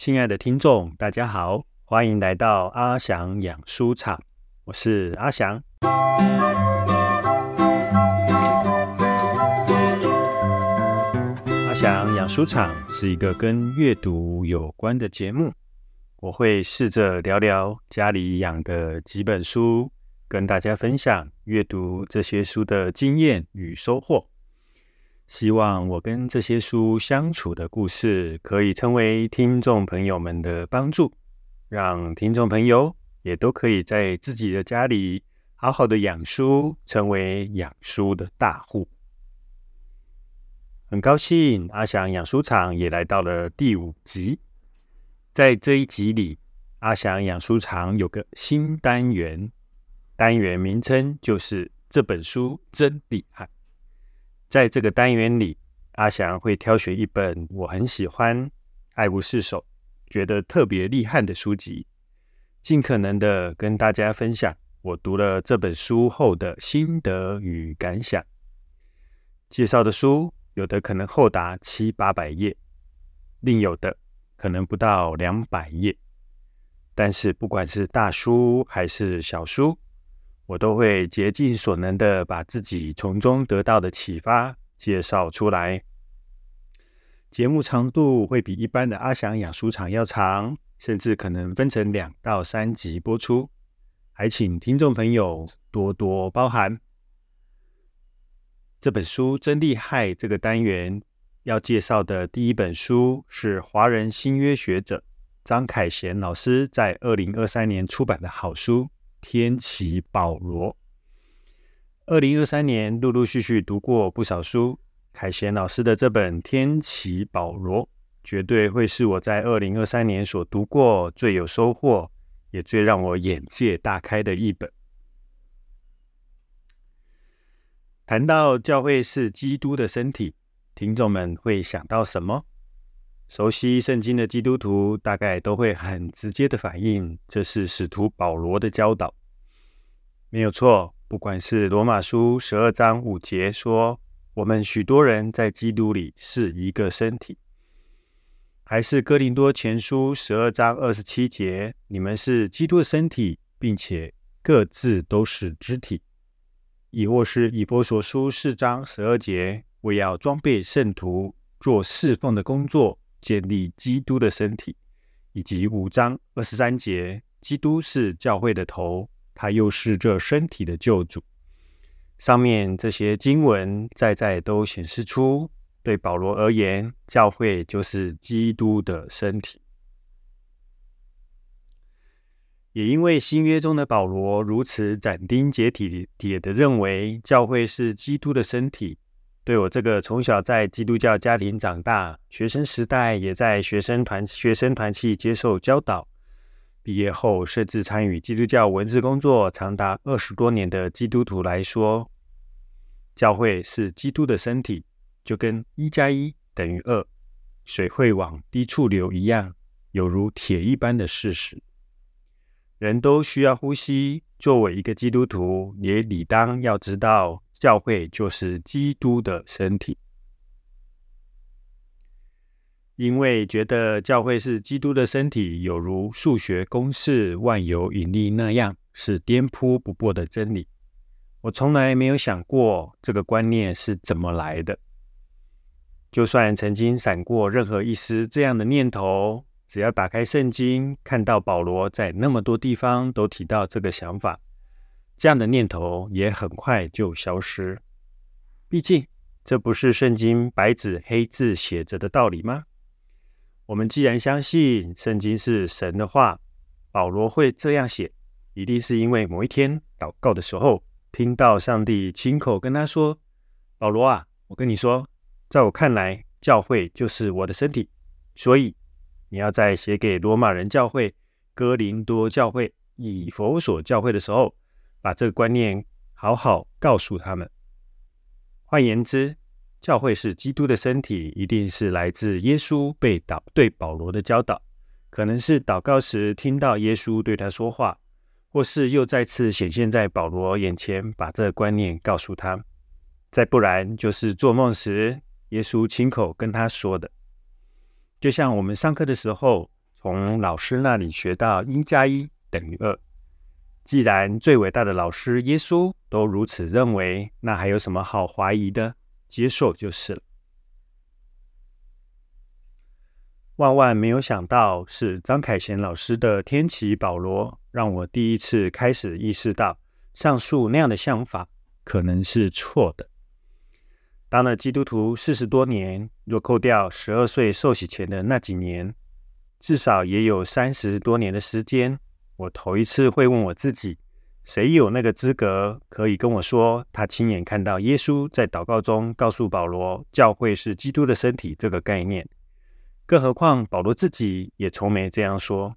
亲爱的听众，大家好，欢迎来到阿翔养书场，我是阿翔。阿翔养书场是一个跟阅读有关的节目，我会试着聊聊家里养的几本书，跟大家分享阅读这些书的经验与收获。希望我跟这些书相处的故事，可以成为听众朋友们的帮助，让听众朋友也都可以在自己的家里好好的养书，成为养书的大户。很高兴阿翔养书场也来到了第五集，在这一集里，阿翔养书场有个新单元，单元名称就是这本书真厉害。在这个单元里，阿翔会挑选一本我很喜欢、爱不释手、觉得特别厉害的书籍，尽可能的跟大家分享我读了这本书后的心得与感想。介绍的书有的可能厚达七八百页，另有的可能不到两百页。但是不管是大书还是小书，我都会竭尽所能的把自己从中得到的启发介绍出来。节目长度会比一般的阿翔养书场要长，甚至可能分成两到三集播出，还请听众朋友多多包涵。这本书真厉害！这个单元要介绍的第一本书是华人新约学者张凯贤老师在二零二三年出版的好书。天启保罗，二零二三年陆陆续续读过不少书，凯贤老师的这本《天启保罗》绝对会是我在二零二三年所读过最有收获，也最让我眼界大开的一本。谈到教会是基督的身体，听众们会想到什么？熟悉圣经的基督徒大概都会很直接的反应，这是使徒保罗的教导，没有错。不管是罗马书十二章五节说我们许多人在基督里是一个身体，还是哥林多前书十二章二十七节你们是基督的身体，并且各自都是肢体，亦或是以波所书四章十二节为要装备圣徒做侍奉的工作。建立基督的身体，以及五章二十三节，基督是教会的头，他又是这身体的救主。上面这些经文在在都显示出，对保罗而言，教会就是基督的身体。也因为新约中的保罗如此斩钉截铁铁的认为，教会是基督的身体。对我这个从小在基督教家庭长大，学生时代也在学生团学生团契接受教导，毕业后甚至参与基督教文字工作长达二十多年的基督徒来说，教会是基督的身体，就跟一加一等于二，水会往低处流一样，有如铁一般的事实。人都需要呼吸，作为一个基督徒，也理当要知道。教会就是基督的身体，因为觉得教会是基督的身体，有如数学公式万有引力那样，是颠扑不破的真理。我从来没有想过这个观念是怎么来的。就算曾经闪过任何一丝这样的念头，只要打开圣经，看到保罗在那么多地方都提到这个想法。这样的念头也很快就消失。毕竟，这不是圣经白纸黑字写着的道理吗？我们既然相信圣经是神的话，保罗会这样写，一定是因为某一天祷告的时候，听到上帝亲口跟他说：“保罗啊，我跟你说，在我看来，教会就是我的身体，所以你要在写给罗马人教会、哥林多教会、以佛所教会的时候。”把这个观念好好告诉他们。换言之，教会是基督的身体，一定是来自耶稣被导对保罗的教导，可能是祷告时听到耶稣对他说话，或是又再次显现在保罗眼前，把这个观念告诉他。再不然，就是做梦时耶稣亲口跟他说的。就像我们上课的时候，从老师那里学到一加一等于二。既然最伟大的老师耶稣都如此认为，那还有什么好怀疑的？接受就是了。万万没有想到，是张凯贤老师的天启保罗，让我第一次开始意识到，上述那样的想法可能是错的。当了基督徒四十多年，若扣掉十二岁受洗前的那几年，至少也有三十多年的时间。我头一次会问我自己：谁有那个资格可以跟我说，他亲眼看到耶稣在祷告中告诉保罗，教会是基督的身体这个概念？更何况保罗自己也从没这样说。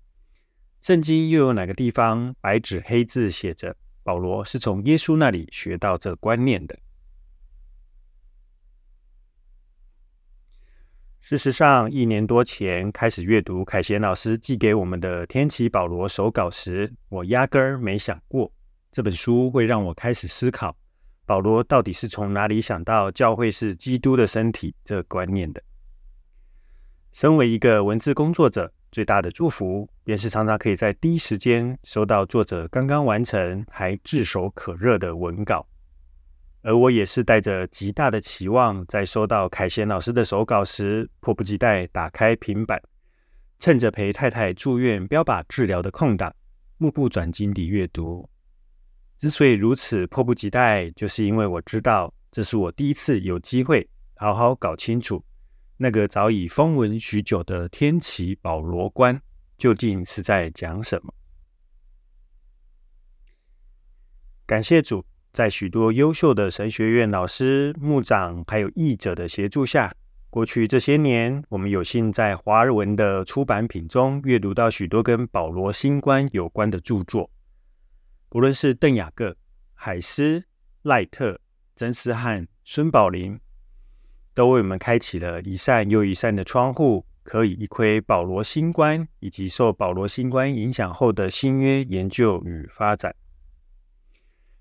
圣经又有哪个地方白纸黑字写着，保罗是从耶稣那里学到这观念的？事实上，一年多前开始阅读凯贤老师寄给我们的《天启保罗手稿》时，我压根儿没想过这本书会让我开始思考保罗到底是从哪里想到教会是基督的身体这观念的。身为一个文字工作者，最大的祝福便是常常可以在第一时间收到作者刚刚完成还炙手可热的文稿。而我也是带着极大的期望，在收到凯贤老师的手稿时，迫不及待打开平板，趁着陪太太住院标靶治疗的空档，目不转睛地阅读。之所以如此迫不及待，就是因为我知道，这是我第一次有机会好好搞清楚那个早已风闻许久的天启保罗观究竟是在讲什么。感谢主。在许多优秀的神学院老师、牧长还有译者的协助下，过去这些年，我们有幸在华文的出版品中阅读到许多跟保罗新观有关的著作。不论是邓雅各、海斯、赖特、曾思汉、孙宝林，都为我们开启了一扇又一扇的窗户，可以一窥保罗新观以及受保罗新观影响后的新约研究与发展。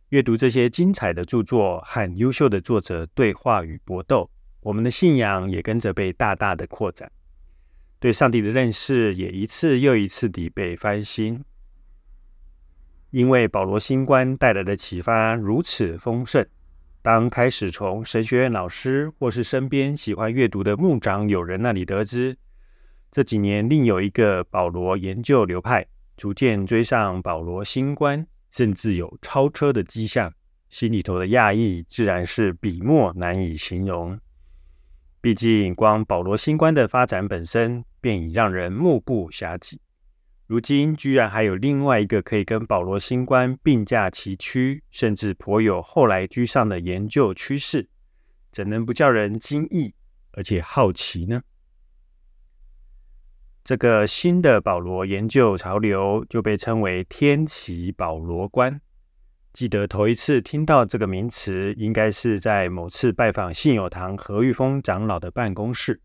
阅读这些精彩的著作和优秀的作者对话与搏斗，我们的信仰也跟着被大大的扩展，对上帝的认识也一次又一次地被翻新。因为保罗新观带来的启发如此丰盛，当开始从神学院老师或是身边喜欢阅读的牧长友人那里得知，这几年另有一个保罗研究流派逐渐追上保罗新观。甚至有超车的迹象，心里头的讶异自然是笔墨难以形容。毕竟，光保罗新观的发展本身便已让人目不暇接。如今，居然还有另外一个可以跟保罗新观并驾齐驱，甚至颇有后来居上的研究趋势，怎能不叫人惊异而且好奇呢？这个新的保罗研究潮流就被称为天启保罗观。记得头一次听到这个名词，应该是在某次拜访信友堂何玉峰长老的办公室。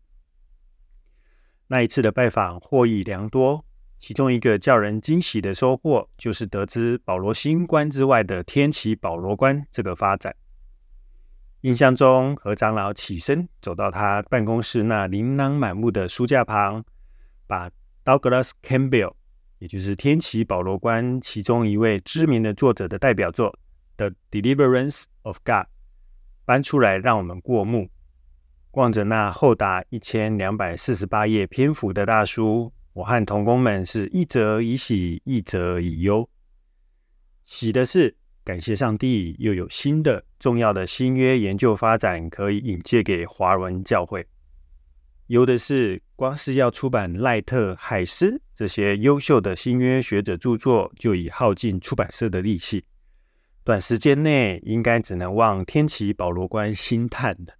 那一次的拜访获益良多，其中一个叫人惊喜的收获，就是得知保罗新官之外的天启保罗观这个发展。印象中，何长老起身走到他办公室那琳琅满目的书架旁。把 Douglas Campbell，也就是《天启保罗观》其中一位知名的作者的代表作《The Deliverance of God》搬出来，让我们过目。望着那厚达一千两百四十八页篇幅的大书，我和同工们是一则以喜，一则以忧。喜的是，感谢上帝，又有新的重要的新约研究发展可以引介给华文教会。忧的是，光是要出版赖特、海斯这些优秀的新约学者著作，就已耗尽出版社的力气。短时间内，应该只能望天启保罗观心叹的。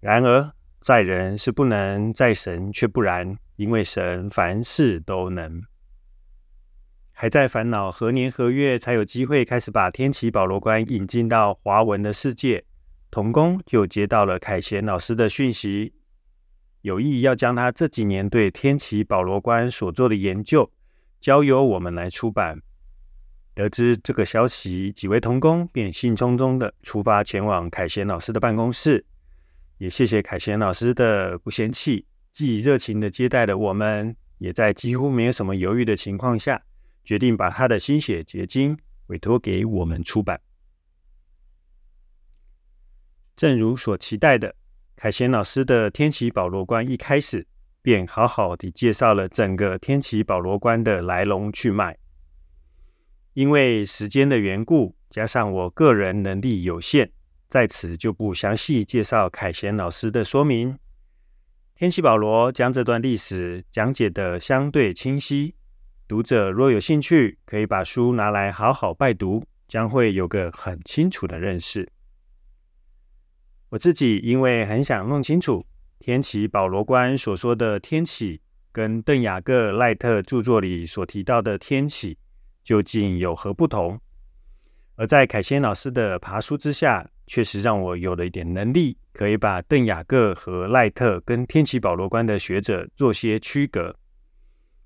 然而，在人是不能，在神却不然，因为神凡事都能。还在烦恼何年何月才有机会开始把天启保罗观引进到华文的世界。童工就接到了凯贤老师的讯息，有意要将他这几年对天启保罗观所做的研究交由我们来出版。得知这个消息，几位童工便兴冲冲的出发前往凯贤老师的办公室。也谢谢凯贤老师的不嫌弃，既热情的接待了我们，也在几乎没有什么犹豫的情况下，决定把他的心血结晶委托给我们出版。正如所期待的，凯贤老师的《天启保罗观》一开始便好好的介绍了整个《天启保罗观》的来龙去脉。因为时间的缘故，加上我个人能力有限，在此就不详细介绍凯贤老师的说明。天启保罗将这段历史讲解得相对清晰，读者若有兴趣，可以把书拿来好好拜读，将会有个很清楚的认识。我自己因为很想弄清楚天启保罗观所说的天启，跟邓雅各赖特著作里所提到的天启究竟有何不同，而在凯先老师的爬书之下，确实让我有了一点能力。可以把邓雅各和赖特跟天启保罗观的学者做些区隔。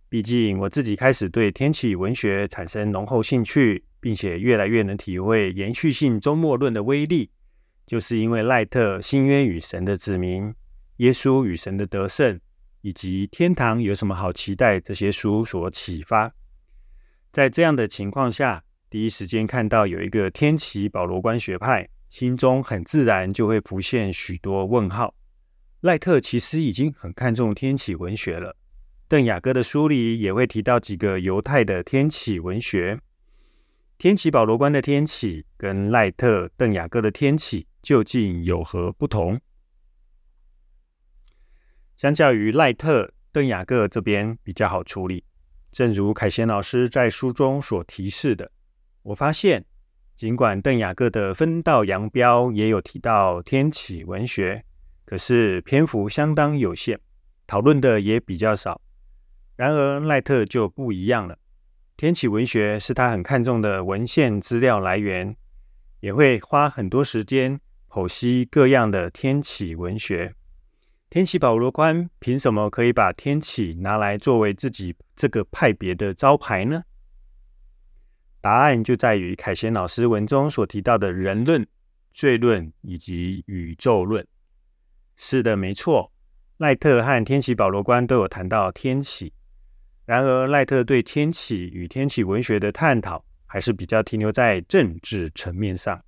毕竟我自己开始对天启文学产生浓厚兴趣，并且越来越能体会延续性周末论的威力，就是因为赖特《新约与神的子民》、《耶稣与神的得胜》以及《天堂有什么好期待》这些书所启发。在这样的情况下，第一时间看到有一个天启保罗观学派。心中很自然就会浮现许多问号。赖特其实已经很看重天启文学了。邓雅各的书里也会提到几个犹太的天启文学。天启保罗观的天启跟赖特、邓雅各的天启究竟有何不同？相较于赖特、邓雅各这边比较好处理。正如凯贤老师在书中所提示的，我发现。尽管邓雅各的分道扬镳也有提到天启文学，可是篇幅相当有限，讨论的也比较少。然而赖特就不一样了，天启文学是他很看重的文献资料来源，也会花很多时间剖析各样的天启文学。天启保罗官凭什么可以把天启拿来作为自己这个派别的招牌呢？答案就在于凯贤老师文中所提到的人论、罪论以及宇宙论。是的，没错。赖特和天启保罗观都有谈到天启，然而赖特对天启与天启文学的探讨还是比较停留在政治层面上。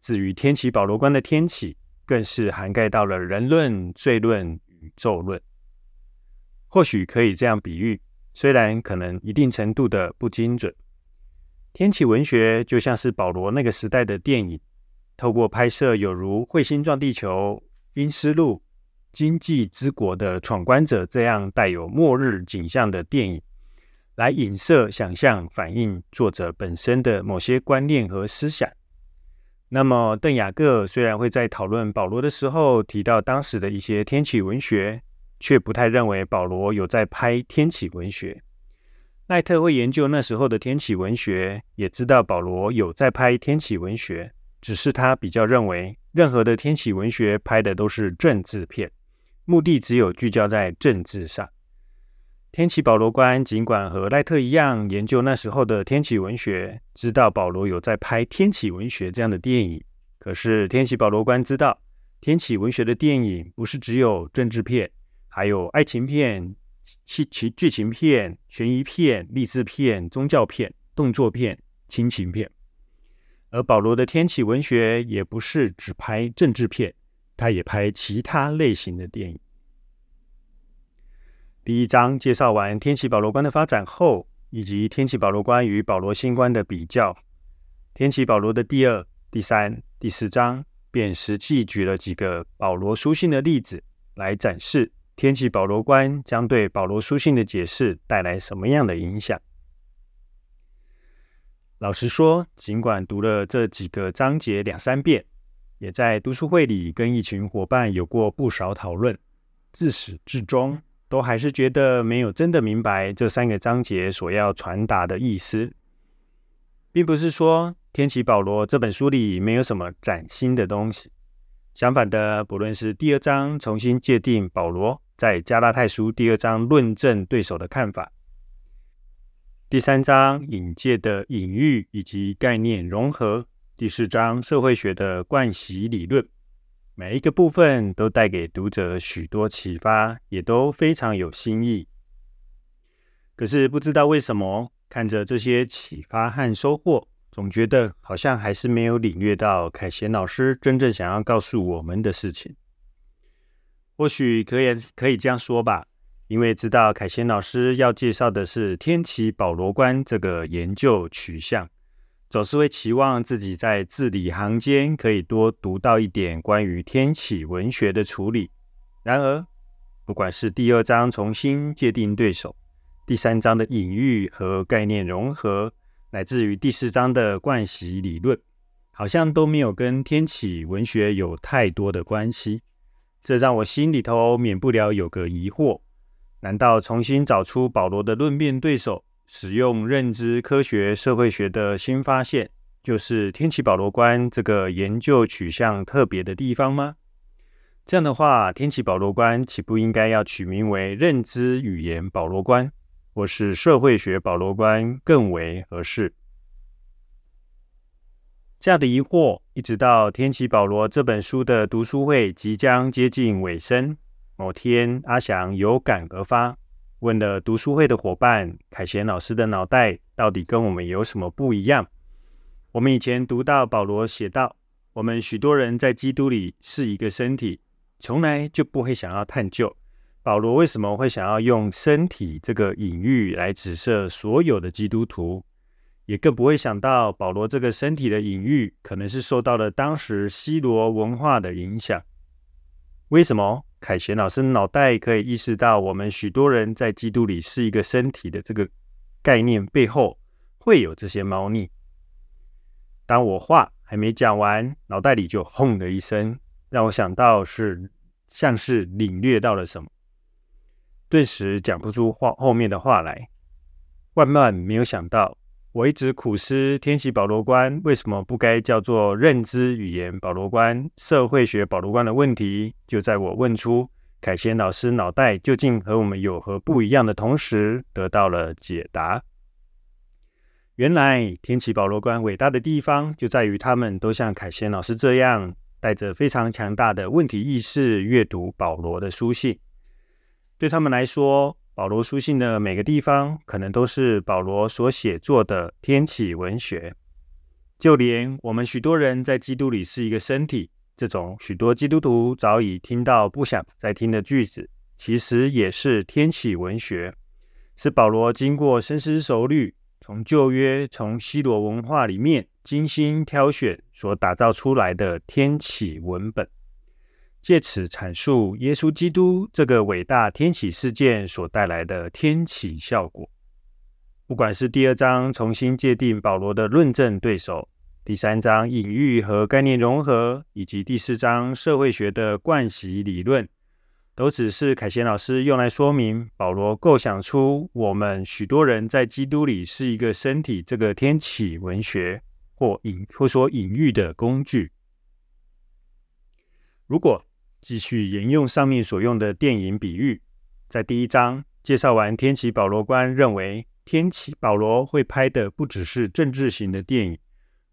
至于天启保罗观的天启，更是涵盖到了人论、罪论、宇宙论。或许可以这样比喻，虽然可能一定程度的不精准。天启文学就像是保罗那个时代的电影，透过拍摄有如《彗星撞地球》《冰丝路》《经济之国的闯关者》这样带有末日景象的电影，来影射、想象、反映作者本身的某些观念和思想。那么，邓雅各虽然会在讨论保罗的时候提到当时的一些天启文学，却不太认为保罗有在拍天启文学。赖特会研究那时候的天启文学，也知道保罗有在拍天启文学，只是他比较认为，任何的天启文学拍的都是政治片，目的只有聚焦在政治上。天启保罗观尽管和赖特一样研究那时候的天启文学，知道保罗有在拍天启文学这样的电影，可是天启保罗观知道，天启文学的电影不是只有政治片，还有爱情片。其其剧情片、悬疑片、励志片、宗教片、动作片、亲情片，而保罗的天启文学也不是只拍政治片，他也拍其他类型的电影。第一章介绍完天启保罗观的发展后，以及天启保罗观与保罗新观的比较，天启保罗的第二、第三、第四章便实际举了几个保罗书信的例子来展示。天启保罗观将对保罗书信的解释带来什么样的影响？老实说，尽管读了这几个章节两三遍，也在读书会里跟一群伙伴有过不少讨论，自始至终都还是觉得没有真的明白这三个章节所要传达的意思，并不是说天启保罗这本书里没有什么崭新的东西，相反的，不论是第二章重新界定保罗。在加拉太书第二章论证对手的看法，第三章引介的隐喻以及概念融合，第四章社会学的惯习理论，每一个部分都带给读者许多启发，也都非常有新意。可是不知道为什么，看着这些启发和收获，总觉得好像还是没有领略到凯贤老师真正想要告诉我们的事情。或许可以可以这样说吧。因为知道凯先老师要介绍的是天启保罗观这个研究取向，总是会期望自己在字里行间可以多读到一点关于天启文学的处理。然而，不管是第二章重新界定对手，第三章的隐喻和概念融合，乃至于第四章的惯习理论，好像都没有跟天启文学有太多的关系。这让我心里头免不了有个疑惑。难道重新找出保罗的论辩对手，使用认知科学、社会学的新发现，就是天启保罗观这个研究取向特别的地方吗？这样的话，天启保罗观岂不应该要取名为认知语言保罗观，或是社会学保罗观更为合适？这样的疑惑，一直到天启保罗这本书的读书会即将接近尾声。某天，阿祥有感而发，问了读书会的伙伴：“凯贤老师的脑袋到底跟我们有什么不一样？”我们以前读到保罗写道：“我们许多人在基督里是一个身体，从来就不会想要探究保罗为什么会想要用身体这个隐喻来指涉所有的基督徒，也更不会想到保罗这个身体的隐喻可能是受到了当时西罗文化的影响。为什么？”凯旋老师脑袋可以意识到，我们许多人在基督里是一个身体的这个概念背后会有这些猫腻。当我话还没讲完，脑袋里就轰的一声，让我想到是像是领略到了什么，顿时讲不出话后面的话来。万万没有想到。我一直苦思天启保罗观为什么不该叫做认知语言保罗观、社会学保罗观的问题，就在我问出凯先老师脑袋究竟和我们有何不一样的同时，得到了解答。原来天启保罗观伟大的地方就在于他们都像凯先老师这样，带着非常强大的问题意识阅读保罗的书信，对他们来说。保罗书信的每个地方，可能都是保罗所写作的天启文学。就连我们许多人在基督里是一个身体，这种许多基督徒早已听到不想再听的句子，其实也是天启文学，是保罗经过深思熟虑，从旧约、从希罗文化里面精心挑选所打造出来的天启文本。借此阐述耶稣基督这个伟大天启事件所带来的天启效果。不管是第二章重新界定保罗的论证对手，第三章隐喻和概念融合，以及第四章社会学的惯习理论，都只是凯贤老师用来说明保罗构想出我们许多人在基督里是一个身体这个天启文学或隐或说隐喻的工具。如果继续沿用上面所用的电影比喻，在第一章介绍完天启保罗观，认为天启保罗会拍的不只是政治型的电影，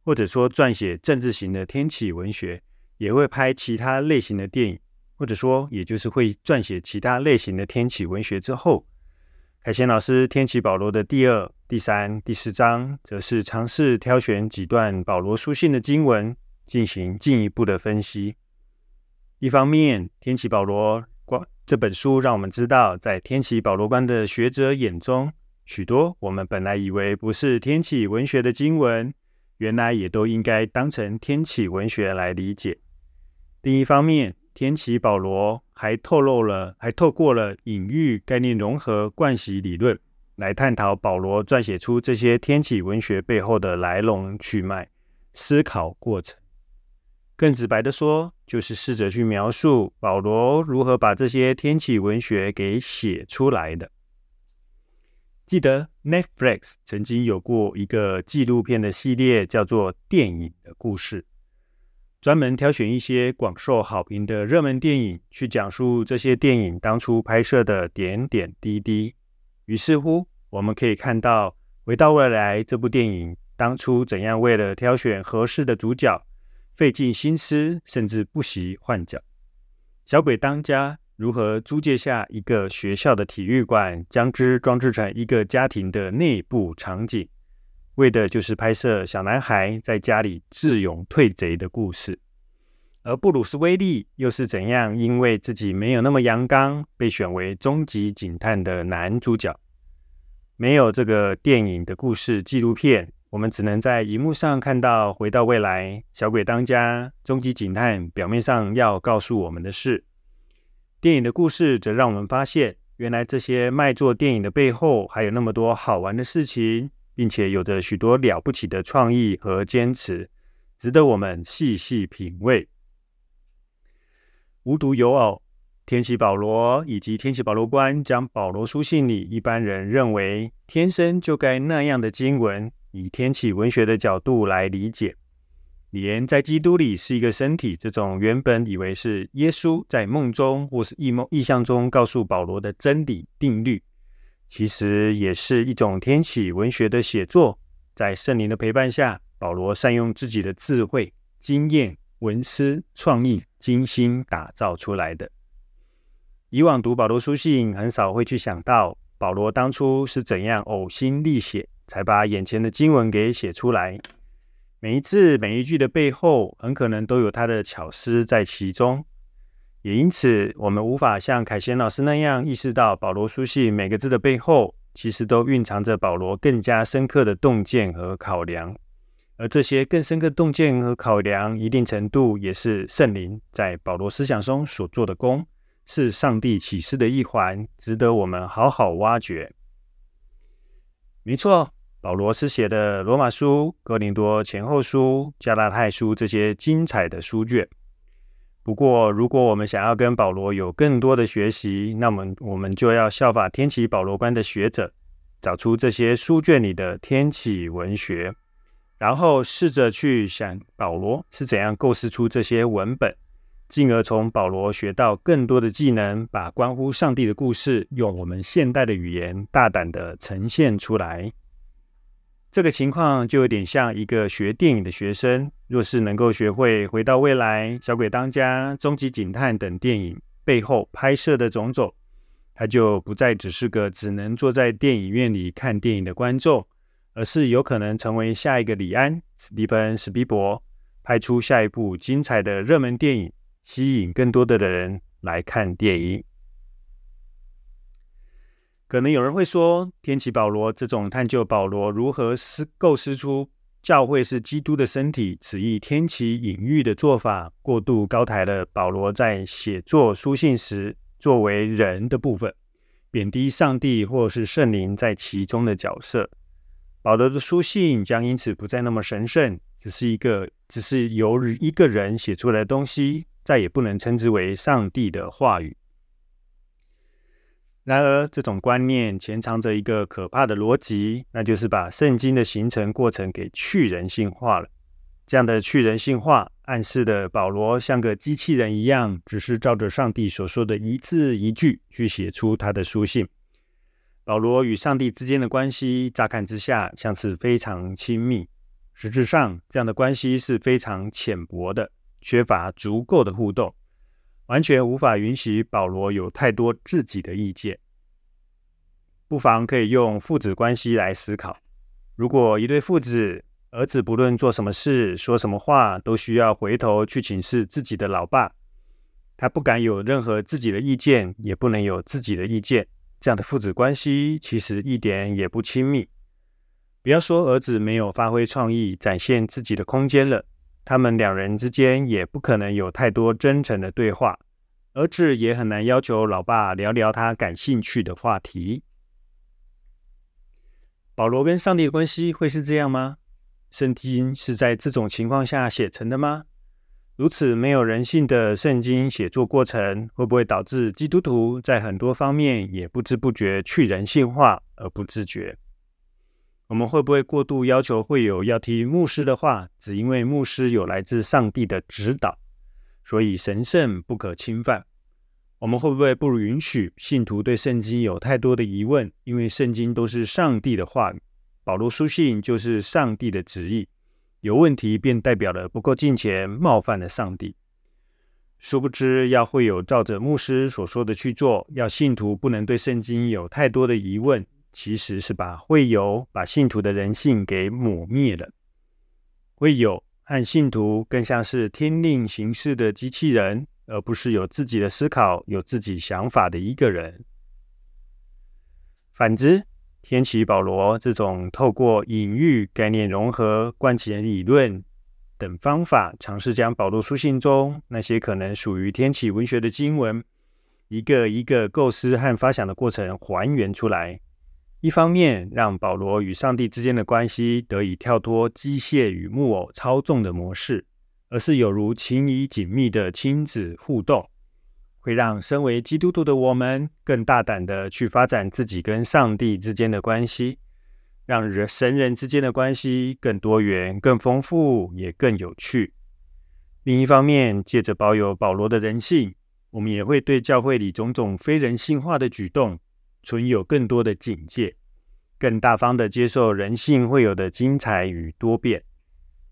或者说撰写政治型的天启文学，也会拍其他类型的电影，或者说也就是会撰写其他类型的天启文学之后，凯贤老师天启保罗的第二、第三、第四章，则是尝试挑选几段保罗书信的经文，进行进一步的分析。一方面，《天启保罗观》这本书让我们知道，在天启保罗观的学者眼中，许多我们本来以为不是天启文学的经文，原来也都应该当成天启文学来理解。另一方面，天启保罗还透露了，还透过了隐喻、概念融合、惯习理论，来探讨保罗撰写出这些天启文学背后的来龙去脉、思考过程。更直白的说，就是试着去描述保罗如何把这些天启文学给写出来的。记得 Netflix 曾经有过一个纪录片的系列，叫做《电影的故事》，专门挑选一些广受好评的热门电影，去讲述这些电影当初拍摄的点点滴滴。于是乎，我们可以看到《回到未来》这部电影当初怎样为了挑选合适的主角。费尽心思，甚至不惜换脚。小鬼当家如何租借下一个学校的体育馆，将之装置成一个家庭的内部场景，为的就是拍摄小男孩在家里智勇退贼的故事。而布鲁斯威利又是怎样因为自己没有那么阳刚，被选为终极警探的男主角？没有这个电影的故事纪录片，我们只能在荧幕上看到《回到未来》、《小鬼当家》、《终极警探》表面上要告诉我们的事。电影的故事则让我们发现，原来这些卖座电影的背后还有那么多好玩的事情，并且有着许多了不起的创意和坚持，值得我们细细品味。无独有偶，天启保罗以及天启保罗观将保罗书信里一般人认为天生就该那样的经文，以天启文学的角度来理解，李岩在基督里是一个身体这种原本以为是耶稣在梦中或是异梦意象中告诉保罗的真理定律，其实也是一种天启文学的写作，在圣灵的陪伴下，保罗善用自己的智慧、经验、文思、创意。精心打造出来的。以往读保罗书信，很少会去想到保罗当初是怎样呕心沥血，才把眼前的经文给写出来。每一字每一句的背后，很可能都有他的巧思在其中。也因此，我们无法像凯旋老师那样意识到保罗书信每个字的背后，其实都蕴藏着保罗更加深刻的洞见和考量。而这些更深刻洞见和考量，一定程度也是圣灵在保罗思想中所做的功，是上帝启示的一环，值得我们好好挖掘。没错，保罗是写的罗马书、哥林多前后书、加拉太书这些精彩的书卷。不过，如果我们想要跟保罗有更多的学习，那么我们就要效法天启保罗观的学者，找出这些书卷里的天启文学。然后试着去想保罗是怎样构思出这些文本，进而从保罗学到更多的技能，把关乎上帝的故事用我们现代的语言大胆的呈现出来。这个情况就有点像一个学电影的学生，若是能够学会《回到未来》《小鬼当家》《终极警探》等电影背后拍摄的种种，他就不再只是个只能坐在电影院里看电影的观众。而是有可能成为下一个李安、史蒂芬·史皮伯，拍出下一部精彩的热门电影，吸引更多的人来看电影。可能有人会说，天启保罗这种探究保罗如何思构思出教会是基督的身体，此意天启隐喻的做法，过度高抬了保罗在写作书信时作为人的部分，贬低上帝或是圣灵在其中的角色。保罗的书信将因此不再那么神圣，只是一个只是由一个人写出来的东西，再也不能称之为上帝的话语。然而，这种观念潜藏着一个可怕的逻辑，那就是把圣经的形成过程给去人性化了。这样的去人性化，暗示的保罗像个机器人一样，只是照着上帝所说的一字一句去写出他的书信。保罗与上帝之间的关系，乍看之下像是非常亲密，实质上这样的关系是非常浅薄的，缺乏足够的互动，完全无法允许保罗有太多自己的意见。不妨可以用父子关系来思考：如果一对父子，儿子不论做什么事、说什么话，都需要回头去请示自己的老爸，他不敢有任何自己的意见，也不能有自己的意见。这样的父子关系其实一点也不亲密。不要说儿子没有发挥创意、展现自己的空间了，他们两人之间也不可能有太多真诚的对话。儿子也很难要求老爸聊聊他感兴趣的话题。保罗跟上帝的关系会是这样吗？圣经是在这种情况下写成的吗？如此没有人性的圣经写作过程，会不会导致基督徒在很多方面也不知不觉去人性化而不自觉？我们会不会过度要求会友要听牧师的话，只因为牧师有来自上帝的指导，所以神圣不可侵犯？我们会不会不允许信徒对圣经有太多的疑问？因为圣经都是上帝的话语，保罗书信就是上帝的旨意。有问题便代表了不够敬虔，冒犯了上帝。殊不知，要会有照着牧师所说的去做，要信徒不能对圣经有太多的疑问，其实是把会有把信徒的人性给抹灭了。会有和信徒更像是天令行事的机器人，而不是有自己的思考、有自己想法的一个人。反之，天启保罗这种透过隐喻、概念融合、贯起理论。等方法，尝试将保罗书信中那些可能属于天启文学的经文，一个一个构思和发想的过程还原出来。一方面，让保罗与上帝之间的关系得以跳脱机械与木偶操纵的模式，而是有如情谊紧密的亲子互动，会让身为基督徒的我们更大胆的去发展自己跟上帝之间的关系。让人神人之间的关系更多元、更丰富，也更有趣。另一方面，借着保有保罗的人性，我们也会对教会里种种非人性化的举动存有更多的警戒，更大方的接受人性会有的精彩与多变，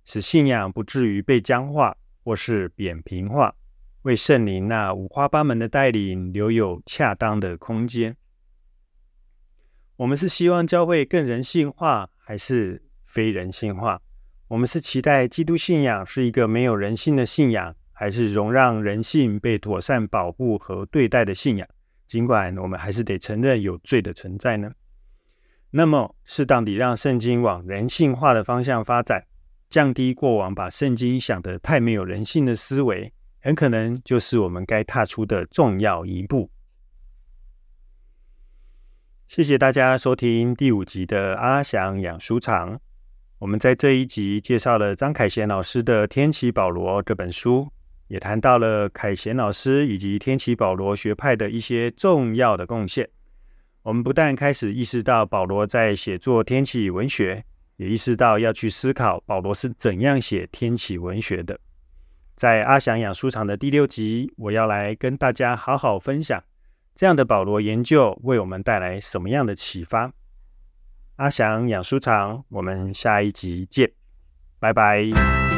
使信仰不至于被僵化或是扁平化，为圣灵那五花八门的带领留有恰当的空间。我们是希望教会更人性化，还是非人性化？我们是期待基督信仰是一个没有人性的信仰，还是容让人性被妥善保护和对待的信仰？尽管我们还是得承认有罪的存在呢？那么，适当地让圣经往人性化的方向发展，降低过往把圣经想得太没有人性的思维，很可能就是我们该踏出的重要一步。谢谢大家收听第五集的阿翔养书场。我们在这一集介绍了张凯贤老师的《天启保罗》这本书，也谈到了凯贤老师以及天启保罗学派的一些重要的贡献。我们不但开始意识到保罗在写作天启文学，也意识到要去思考保罗是怎样写天启文学的。在阿翔养书场的第六集，我要来跟大家好好分享。这样的保罗研究为我们带来什么样的启发？阿翔养书场，我们下一集见，拜拜。